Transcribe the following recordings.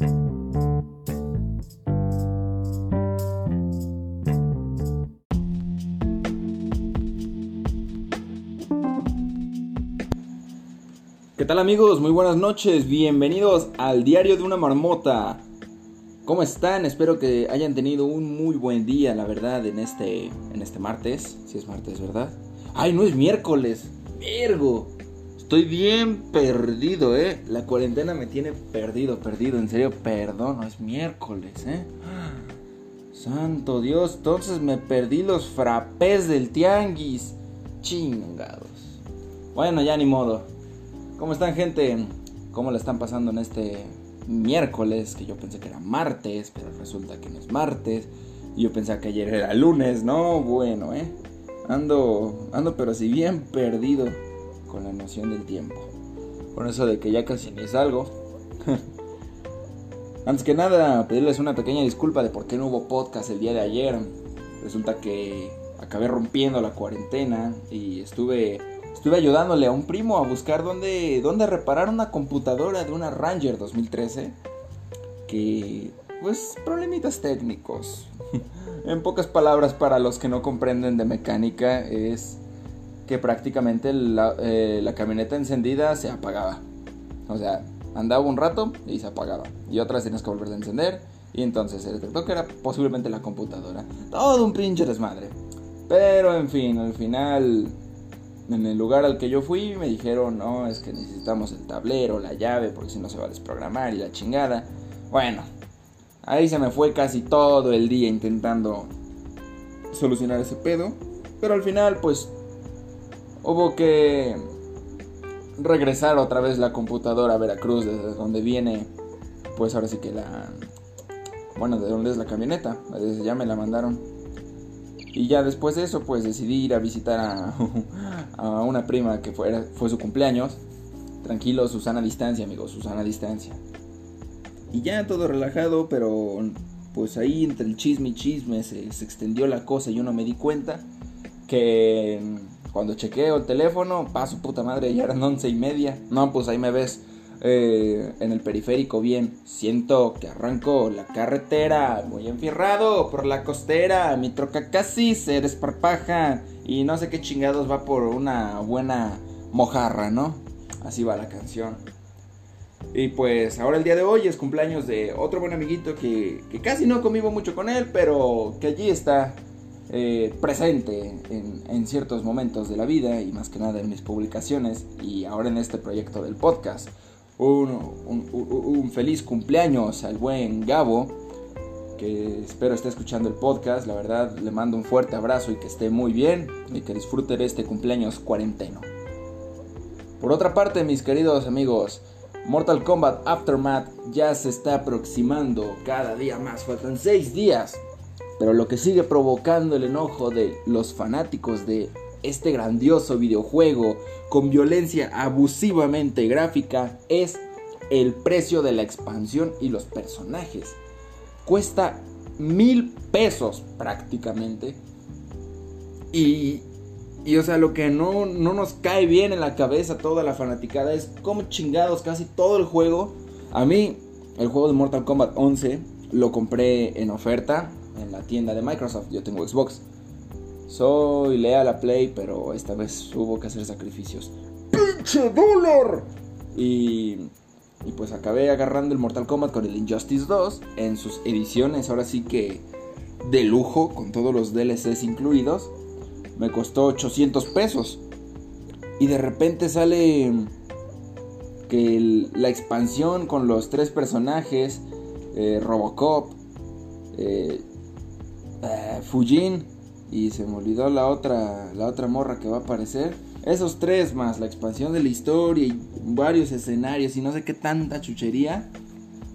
¿Qué tal amigos? Muy buenas noches, bienvenidos al Diario de una Marmota. ¿Cómo están? Espero que hayan tenido un muy buen día, la verdad, en este, en este martes. Si es martes, ¿verdad? ¡Ay, no es miércoles! ¡Virgo! Estoy bien perdido, ¿eh? La cuarentena me tiene perdido, perdido. En serio, perdón, es miércoles, ¿eh? Santo Dios, entonces me perdí los frapés del tianguis. Chingados. Bueno, ya ni modo. ¿Cómo están gente? ¿Cómo la están pasando en este miércoles? Que yo pensé que era martes, pero resulta que no es martes. Y yo pensaba que ayer era lunes, ¿no? Bueno, ¿eh? Ando, ando pero así bien perdido con la noción del tiempo. Con eso de que ya casi ni salgo. Antes que nada, pedirles una pequeña disculpa de por qué no hubo podcast el día de ayer. Resulta que acabé rompiendo la cuarentena y estuve Estuve ayudándole a un primo a buscar dónde, dónde reparar una computadora de una Ranger 2013. Que, pues, problemitas técnicos. en pocas palabras, para los que no comprenden de mecánica, es que prácticamente la, eh, la camioneta encendida se apagaba. O sea, andaba un rato y se apagaba. Y otras tenías que volver a encender. Y entonces se detectó que era posiblemente la computadora. Todo un pinche desmadre. Pero en fin, al final en el lugar al que yo fui me dijeron, no, es que necesitamos el tablero, la llave, porque si no se va a desprogramar y la chingada. Bueno, ahí se me fue casi todo el día intentando solucionar ese pedo. Pero al final, pues, hubo que regresar otra vez la computadora a Veracruz, desde donde viene, pues ahora sí que la... Bueno, de dónde es la camioneta, desde ya me la mandaron. Y ya después de eso, pues decidí ir a visitar a, una prima que fue, fue su cumpleaños. Tranquilo, Susana a distancia, amigos, Susana a distancia. Y ya todo relajado, pero pues ahí entre el chisme y chisme se, se extendió la cosa y yo no me di cuenta que cuando chequeo el teléfono, paso puta madre, ya eran once y media. No, pues ahí me ves eh, en el periférico bien. Siento que arranco la carretera muy enfierrado por la costera. Mi troca casi se desparpaja y no sé qué chingados va por una buena mojarra, ¿no? Así va la canción. Y pues ahora el día de hoy es cumpleaños de otro buen amiguito que, casi no convivo mucho con él, pero que allí está eh, presente en, ciertos momentos de la vida y más que nada en mis publicaciones y ahora en este proyecto del podcast un, feliz cumpleaños al buen Gabo, que espero esté escuchando el podcast. La verdad, le mando un fuerte abrazo y que esté muy bien y que disfrute de este cumpleaños cuarenteno. Por otra parte, mis queridos amigos, Mortal Kombat Aftermath ya se está aproximando cada día más. Faltan 6 días. Pero lo que sigue provocando el enojo de los fanáticos de este grandioso videojuego con violencia abusivamente gráfica es el precio de la expansión y los personajes. Cuesta mil pesos prácticamente. Y, y o sea, lo que no, no nos cae bien en la cabeza toda la fanaticada es como chingados casi todo el juego. A mí, el juego de Mortal Kombat 11 lo compré en oferta en la tienda de Microsoft. Yo tengo Xbox. Soy leal a Play, pero esta vez hubo que hacer sacrificios. ¡Pinche dólar! Y, y pues acabé agarrando el Mortal Kombat con el Injustice 2 en sus ediciones, ahora sí que de lujo, con todos los DLCs incluidos. Me costó 800 pesos. Y de repente sale que la expansión con los tres personajes, eh, Robocop, eh, eh, Fujin y se me olvidó la otra, la otra morra que va a aparecer. Esos tres más la expansión de la historia y varios escenarios y no sé qué tanta chuchería.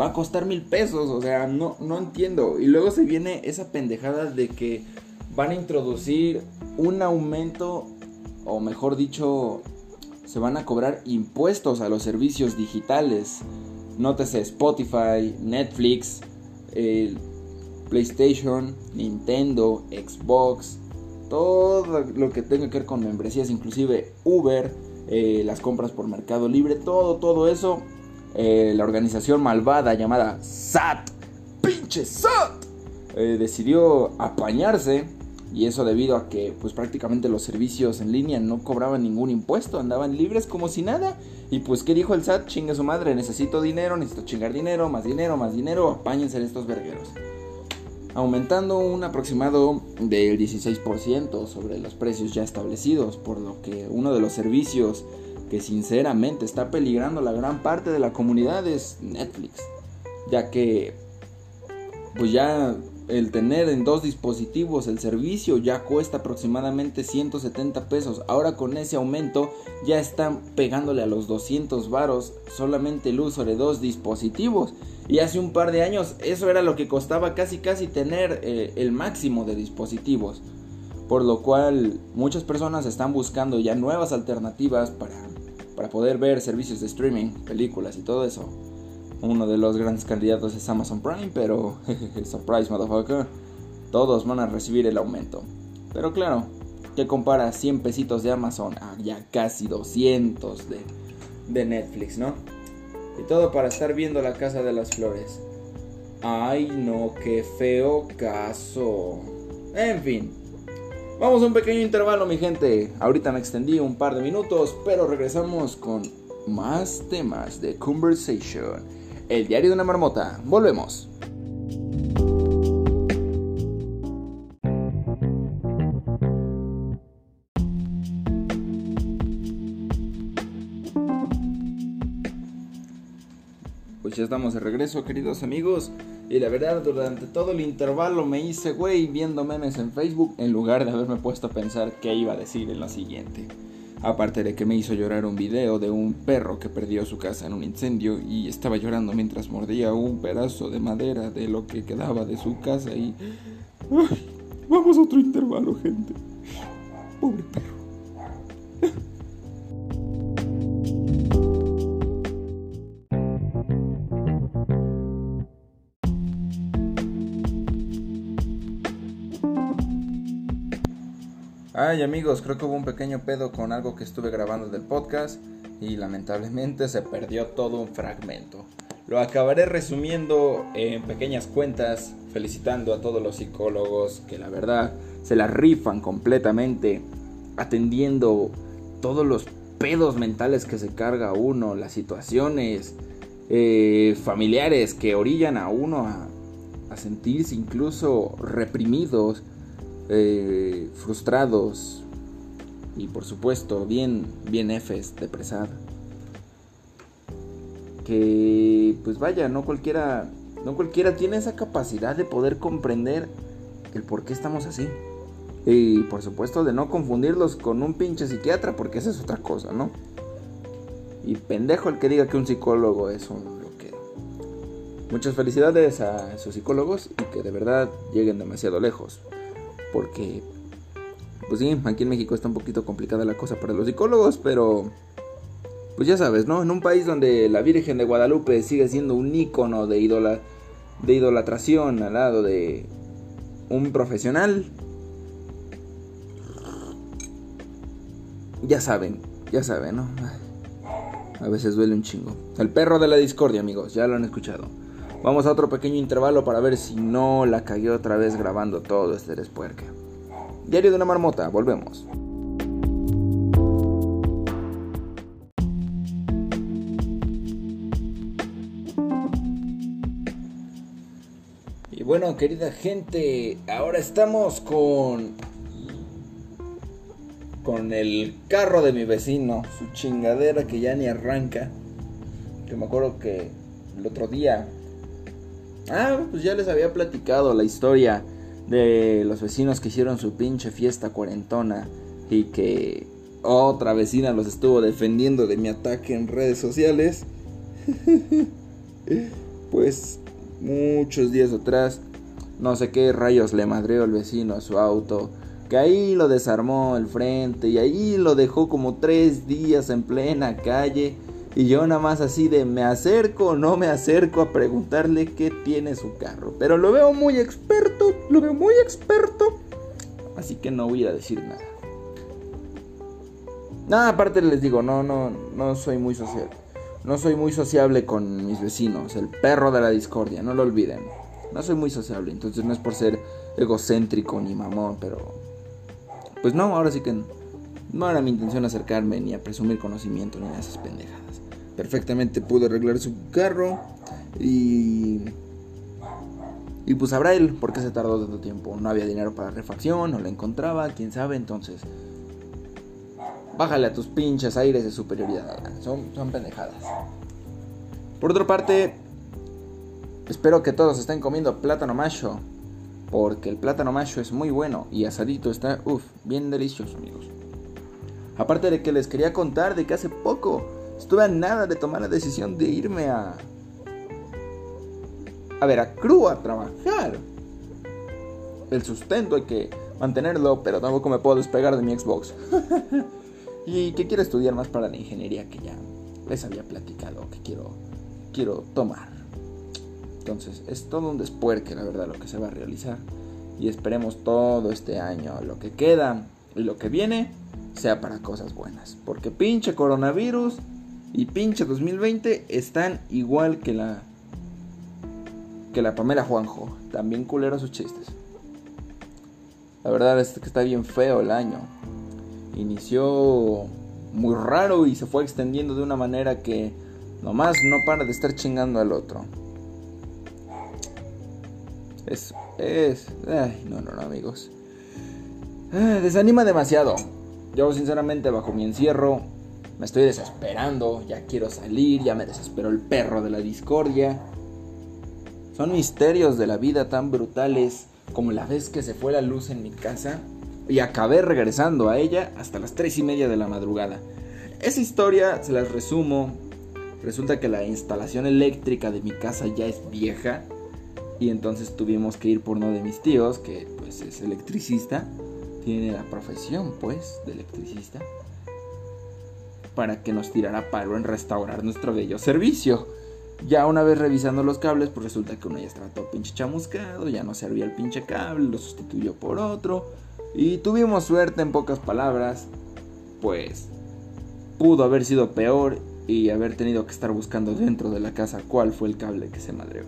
Va a costar mil pesos, o sea, no, no entiendo. Y luego se viene esa pendejada de que van a introducir un aumento, o mejor dicho, se van a cobrar impuestos a los servicios digitales. Nótese Spotify, Netflix, PlayStation, Nintendo, Xbox, todo lo que tenga que ver con membresías, inclusive Uber, eh, las compras por Mercado Libre, todo, todo eso eh, la organización malvada llamada SAT, pinche SAT, eh, decidió apañarse y eso debido a que pues prácticamente los servicios en línea no cobraban ningún impuesto, andaban libres como si nada. Y pues ¿qué dijo el SAT? Chingue su madre, necesito dinero, necesito chingar dinero, más dinero, más dinero, apáñense en estos vergueros. Aumentando un aproximado del 16% sobre los precios ya establecidos, por lo que uno de los servicios que sinceramente está peligrando la gran parte de la comunidad es Netflix, ya que pues ya el tener en dos dispositivos el servicio ya cuesta aproximadamente 170 pesos. Ahora con ese aumento ya están pegándole a los 200 varos solamente el uso de dos dispositivos. Y hace un par de años eso era lo que costaba casi casi tener eh, el máximo de dispositivos. Por lo cual muchas personas están buscando ya nuevas alternativas para, para poder ver servicios de streaming, películas y todo eso. Uno de los grandes candidatos es Amazon Prime, pero surprise motherfucker, todos van a recibir el aumento. Pero claro, que compara 100 pesitos de Amazon a ya casi 200 de, de Netflix, ¿no? Y todo para estar viendo la casa de las flores. Ay, no, qué feo caso. En fin. Vamos a un pequeño intervalo, mi gente. Ahorita me extendí un par de minutos, pero regresamos con más temas de conversation. El diario de una marmota. Volvemos. Pues ya estamos de regreso, queridos amigos. Y la verdad, durante todo el intervalo me hice güey viendo memes en Facebook en lugar de haberme puesto a pensar qué iba a decir en lo siguiente. Aparte de que me hizo llorar un video de un perro que perdió su casa en un incendio y estaba llorando mientras mordía un pedazo de madera de lo que quedaba de su casa y... vamos a otro intervalo, gente. Pobre perro. Ay amigos, creo que hubo un pequeño pedo con algo que estuve grabando del podcast y lamentablemente se perdió todo un fragmento. Lo acabaré resumiendo en pequeñas cuentas, felicitando a todos los psicólogos que la verdad se la rifan completamente, atendiendo todos los pedos mentales que se carga uno, las situaciones eh, familiares que orillan a uno a, a sentirse incluso reprimidos eh, frustrados y por supuesto bien, bien Fs, depresar. Que pues vaya, no cualquiera, no cualquiera tiene esa capacidad de poder comprender el por qué estamos así. Y por supuesto de no confundirlos con un pinche psiquiatra, porque esa es otra cosa, ¿no? Y pendejo el que diga que un psicólogo es un bloqueo. Muchas felicidades a sus psicólogos y que de verdad lleguen demasiado lejos. Porque, pues sí, aquí en México está un poquito complicada la cosa para los psicólogos, pero, pues ya sabes, ¿no? En un país donde la Virgen de Guadalupe sigue siendo un ícono de, de idolatración al lado de un profesional, ya saben, ya saben, ¿no? A veces duele un chingo. El perro de la discordia, amigos, ya lo han escuchado. Vamos a otro pequeño intervalo para ver si no la cagué otra vez grabando todo este despuerque. Diario de una marmota, volvemos. Y bueno, querida gente, ahora estamos con con el carro de mi vecino, su chingadera que ya ni arranca. Que me acuerdo que el otro día Ah, pues ya les había platicado la historia de los vecinos que hicieron su pinche fiesta cuarentona y que otra vecina los estuvo defendiendo de mi ataque en redes sociales. pues muchos días atrás, no sé qué rayos le madreó el vecino a su auto, que ahí lo desarmó el frente y ahí lo dejó como tres días en plena calle y yo nada más así de me acerco o no me acerco a preguntarle qué tiene su carro. Pero lo veo muy experto, lo veo muy experto. Así que no voy a decir nada. Nada, aparte les digo, no, no, no soy muy social. no soy muy sociable con mis vecinos, el perro de la discordia, no lo olviden. No soy muy sociable, entonces no es por ser egocéntrico ni mamón, pero pues no, ahora sí que no era mi intención acercarme ni a presumir conocimiento ni a esas pendejadas. Perfectamente pude arreglar su carro y y pues sabrá él por qué se tardó tanto tiempo. No había dinero para refacción, no la encontraba, quién sabe, entonces bájale a tus pinches aires de superioridad. Son, son pendejadas. Por otra parte, espero que todos estén comiendo plátano macho. Porque el plátano macho es muy bueno y asadito está, uff, bien delicioso, amigos. Aparte de que les quería contar de que hace poco estuve a nada de tomar la decisión de irme a. a Veracruz a trabajar. El sustento hay que mantenerlo, pero tampoco me puedo despegar de mi Xbox. y que quiero estudiar más para la ingeniería que ya les había platicado que quiero, quiero tomar. Entonces es todo un despuerque, la verdad, lo que se va a realizar. Y esperemos todo este año, lo que queda y lo que viene, sea para cosas buenas. Porque pinche coronavirus y pinche 2020 están igual que la que la Pamela Juanjo. También culero sus chistes. La verdad es que está bien feo el año inició muy raro y se fue extendiendo de una manera que nomás no para de estar chingando al otro. Es, es, ay, no, no, no, amigos. Ah, desanima demasiado. Yo sinceramente bajo mi encierro me estoy desesperando, ya quiero salir, ya me desesperó el perro de la discordia. Son misterios de la vida tan brutales como la vez que se fue la luz en mi casa y acabé regresando a ella hasta las 3 y media de la madrugada. Esa historia se las resumo. Resulta que la instalación eléctrica de mi casa ya es vieja y entonces tuvimos que ir por uno de mis tíos, que pues es electricista, tiene la profesión pues de electricista, para que nos tirara palo en restaurar nuestro bello servicio. Ya una vez revisando los cables, pues resulta que uno ya estaba todo pinche chamuscado, ya no servía el pinche cable, lo sustituyó por otro. Y tuvimos suerte en pocas palabras, pues pudo haber sido peor y haber tenido que estar buscando dentro de la casa cuál fue el cable que se madreó.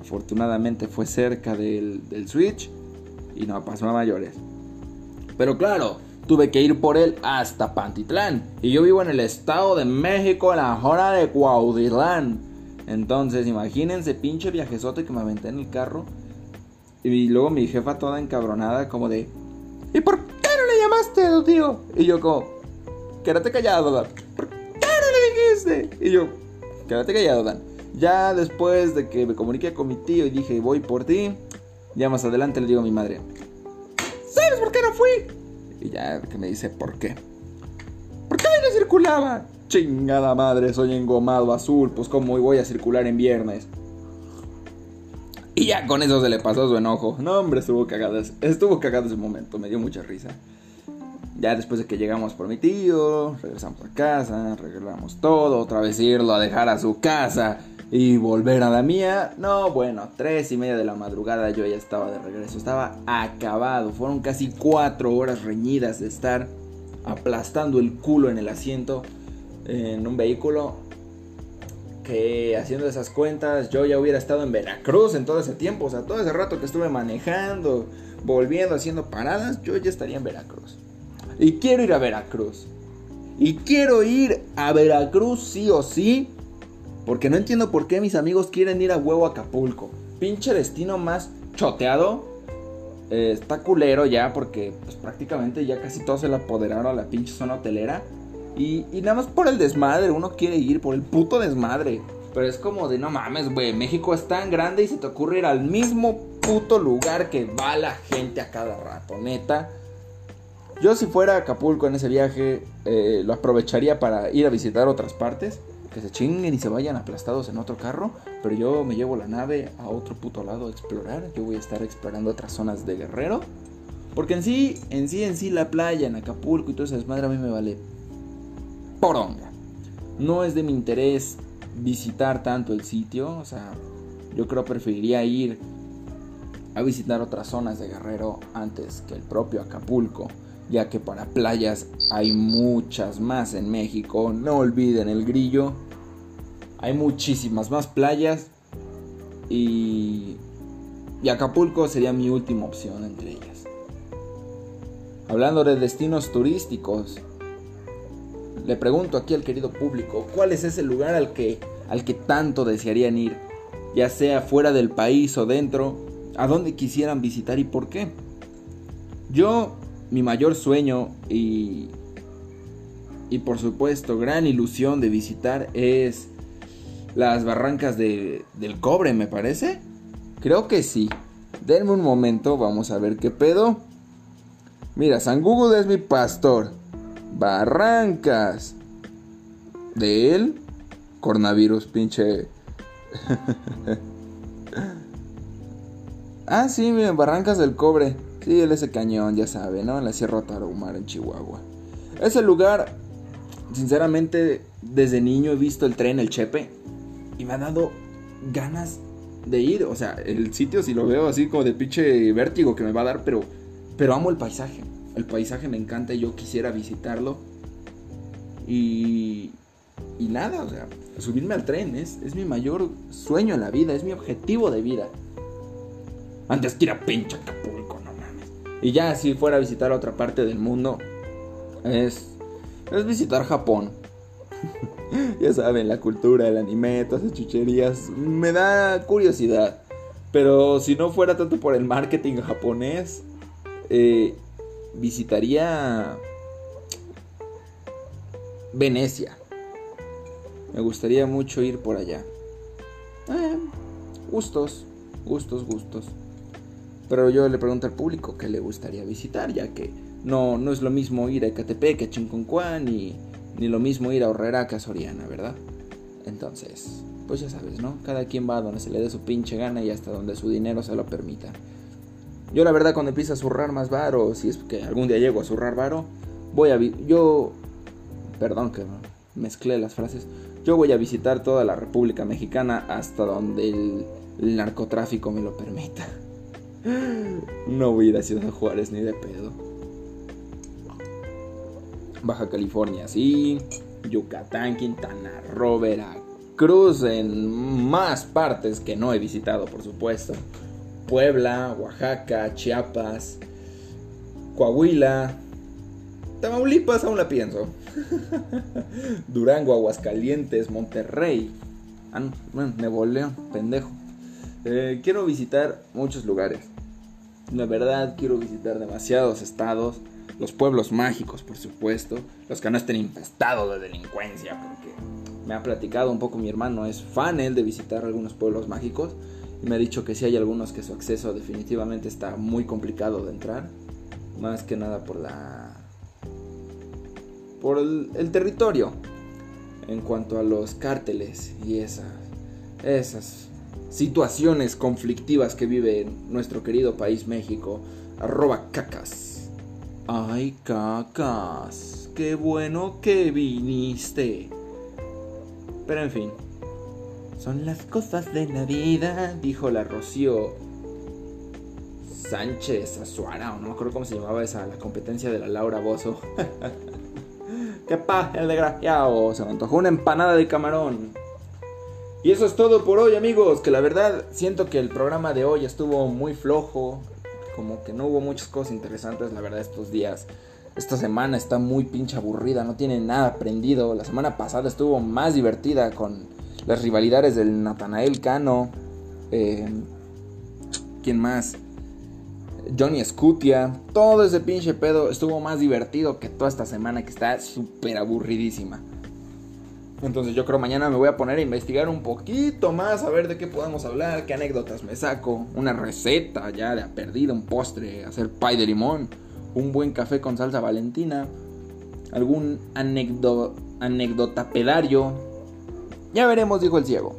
Afortunadamente fue cerca del, switch y no pasó a mayores. Pero claro, tuve que ir por él hasta Pantitlán. Y yo vivo en el estado de México, en la zona de Cuauhtitlán. Entonces, imagínense, pinche viajezote que me aventé en el carro. Y luego mi jefa toda encabronada, como de, ¿Y por qué no le llamaste tío? Y yo como, quédate callado, Dan. ¿Por qué no le dijiste? Y yo, quédate callado, Dan. Ya después de que me comuniqué con mi tío y dije, voy por ti, ya más adelante le digo a mi madre, ¿sabes por qué no fui? Y ya que me dice, ¿por qué? ¿Por qué no circulaba? Chingada madre, soy engomado azul, pues cómo voy a circular en viernes. Y ya con eso se le pasó su enojo. No, hombre, estuvo cagado. Estuvo cagado ese momento, me dio mucha risa. Ya después de que llegamos por mi tío, regresamos a casa, arreglamos todo, otra vez irlo a dejar a su casa y volver a la mía. No, bueno, tres y media de la madrugada yo ya estaba de regreso. Estaba acabado. Fueron casi cuatro horas reñidas de estar aplastando el culo en el asiento en un vehículo haciendo esas cuentas yo ya hubiera estado en Veracruz en todo ese tiempo. O sea, todo ese rato que estuve manejando, volviendo, haciendo paradas, yo ya estaría en Veracruz. Y quiero ir a Veracruz. Y quiero ir a Veracruz sí o sí. Porque no entiendo por qué mis amigos quieren ir a huevo a Acapulco. Pinche destino más choteado. Eh, está culero ya porque pues, prácticamente ya casi todos se le apoderaron a la pinche zona hotelera. Y, nada más por el desmadre, uno quiere ir por el puto desmadre. Pero es como de no mames, güey. México es tan grande y se te ocurre ir al mismo puto lugar que va la gente a cada rato, neta. Yo si fuera a Acapulco en ese viaje, eh, lo aprovecharía para ir a visitar otras partes. Que se chinguen y se vayan aplastados en otro carro. Pero yo me llevo la nave a otro puto lado a explorar. Yo voy a estar explorando otras zonas de Guerrero. Porque en sí, en sí, en sí, la playa en Acapulco y todo ese desmadre a mí me vale poronga. No es de mi interés visitar tanto el sitio, o sea, yo creo preferiría ir a visitar otras zonas de Guerrero antes que el propio Acapulco, ya que para playas hay muchas más en México. No olviden el grillo Hay muchísimas más playas y, y Acapulco sería mi última opción entre ellas. Hablando de destinos turísticos, le pregunto aquí al querido público, ¿cuál es ese lugar al que, al que tanto desearían ir? Ya sea fuera del país o dentro, ¿a dónde quisieran visitar y por qué? Yo, mi mayor sueño y, y por supuesto gran ilusión de visitar es las barrancas de, del cobre, me parece. Creo que sí. Denme un momento, vamos a ver qué pedo. Mira, San Google es mi pastor. Barrancas. De él, coronavirus, pinche. ah, sí, Barrancas del Cobre. Sí, él ese cañón, ya sabe, ¿no? En la Sierra Tarahumara, en Chihuahua. Ese lugar, sinceramente, desde niño he visto el tren, el Chepe, y me ha dado ganas de ir. O sea, el sitio, si lo veo así como de pinche vértigo que me va a dar, pero, pero amo el paisaje. El paisaje me encanta y yo quisiera visitarlo. Y, y nada, o sea, subirme al tren es, es mi mayor sueño en la vida, es mi objetivo de vida. Antes que ir a pinche Acapulco. Y ya si fuera a visitar otra parte del mundo, es, es visitar Japón. ya saben, la cultura, el anime, todas esas chucherías, me da curiosidad. Pero si no fuera tanto por el marketing japonés, eh, visitaría Venecia. Me gustaría mucho ir por allá. Eh, gustos, gustos, gustos. Pero yo le pregunto al público qué le gustaría visitar, ya que no, no es lo mismo ir a Ecatepec que a Chinconcuán, ni, ni lo mismo ir a Horrera que a Soriana, ¿verdad? Entonces, pues ya sabes, ¿no? Cada quien va donde se le dé su pinche gana y hasta donde su dinero se lo permita. Yo la verdad cuando empiece a zurrar más varo, si es que algún día llego a zurrar varo, voy a... Yo... Perdón que mezclé las frases. Yo voy a visitar toda la República Mexicana hasta donde el, narcotráfico me lo permita. No voy a ir a Ciudad Juárez ni de pedo. Baja California, sí. Yucatán, Quintana Roo, Veracruz, en más partes que no he visitado, por supuesto. Puebla, Oaxaca, Chiapas, Coahuila, Tamaulipas aún la pienso. Durango, Aguascalientes, Monterrey. Ah, bueno, Nuevo León, pendejo. Eh, quiero visitar muchos lugares. La verdad, quiero visitar demasiados estados. Los pueblos mágicos, por supuesto. Los que no estén infestados de delincuencia. Porque me ha platicado un poco mi hermano. Es fan él de visitar algunos pueblos mágicos. Y me ha dicho que sí hay algunos que su acceso definitivamente está muy complicado de entrar. Más que nada por la por el, territorio en cuanto a los cárteles y esas, esas situaciones conflictivas que vive nuestro querido país México. Arroba cacas. Ay, cacas. Qué bueno que viniste. Pero en fin. Son las cosas de la vida, dijo la Rocío Sánchez Azuara, no me acuerdo cómo se llamaba esa, la competencia de la Laura Bozo. ¿Qué pasa, el desgraciado? Se me antojó una empanada de camarón. Y eso es todo por hoy, amigos. Que la verdad siento que el programa de hoy estuvo muy flojo. Como que no hubo muchas cosas interesantes, la verdad, estos días. Esta semana está muy pinche aburrida, no tiene nada aprendido. La semana pasada estuvo más divertida con las rivalidades del Natanael Cano. Eh, ¿Quién más? Johnny Scutia, todo ese pinche pedo estuvo más divertido que toda esta semana que está súper aburridísima. Entonces yo creo mañana me voy a poner a investigar un poquito más, a ver de qué podemos hablar, qué anécdotas me saco, una receta ya de perdida, un postre, hacer pie de limón, un buen café con salsa valentina, algún anécdota pedario. Ya veremos, dijo el ciego.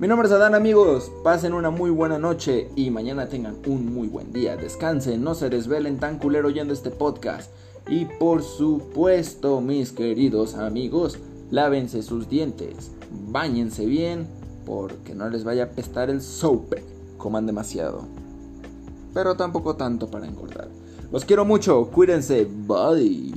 Mi nombre es Adán amigos, pasen una muy buena noche y mañana tengan un muy buen día. Descansen, no se desvelen tan culero oyendo este podcast. Y por supuesto, mis queridos amigos, lávense sus dientes, bañense bien, porque no les vaya a pestar el sope, coman demasiado. Pero tampoco tanto para engordar. Los quiero mucho, cuídense, bye.